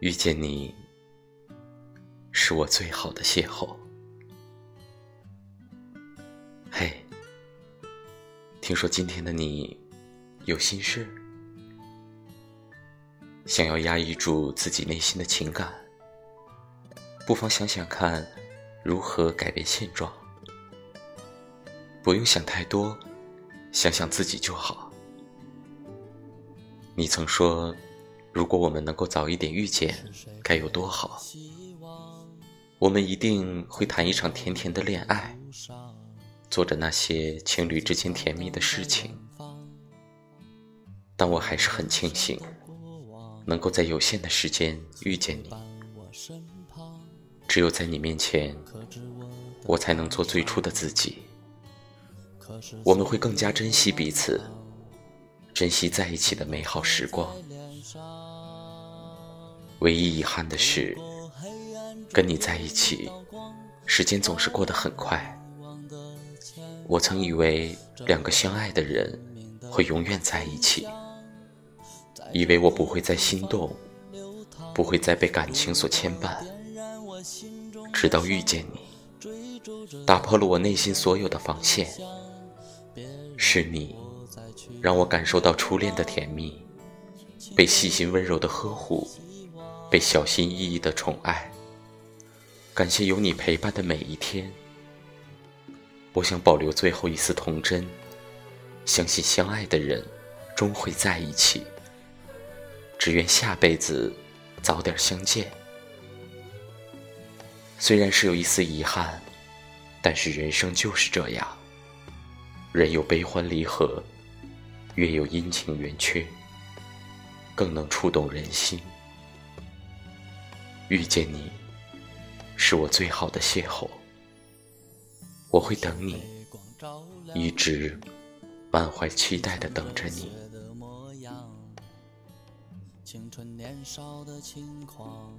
遇见你，是我最好的邂逅。嘿，听说今天的你有心事，想要压抑住自己内心的情感，不妨想想看，如何改变现状。不用想太多，想想自己就好。你曾说。如果我们能够早一点遇见，该有多好！我们一定会谈一场甜甜的恋爱，做着那些情侣之间甜蜜的事情。但我还是很庆幸，能够在有限的时间遇见你。只有在你面前，我才能做最初的自己。我们会更加珍惜彼此，珍惜在一起的美好时光。唯一遗憾的是，跟你在一起，时间总是过得很快。我曾以为两个相爱的人会永远在一起，以为我不会再心动，不会再被感情所牵绊。直到遇见你，打破了我内心所有的防线。是你，让我感受到初恋的甜蜜，被细心温柔的呵护。被小心翼翼的宠爱，感谢有你陪伴的每一天。我想保留最后一丝童真，相信相爱的人终会在一起。只愿下辈子早点相见。虽然是有一丝遗憾，但是人生就是这样，人有悲欢离合，月有阴晴圆缺，更能触动人心。遇见你，是我最好的邂逅。我会等你，一直满怀期待的等着你。青春年少的轻狂，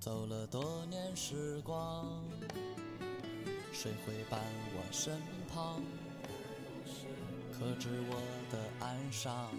走了多年时光，谁会伴我身旁，可知我的哀伤？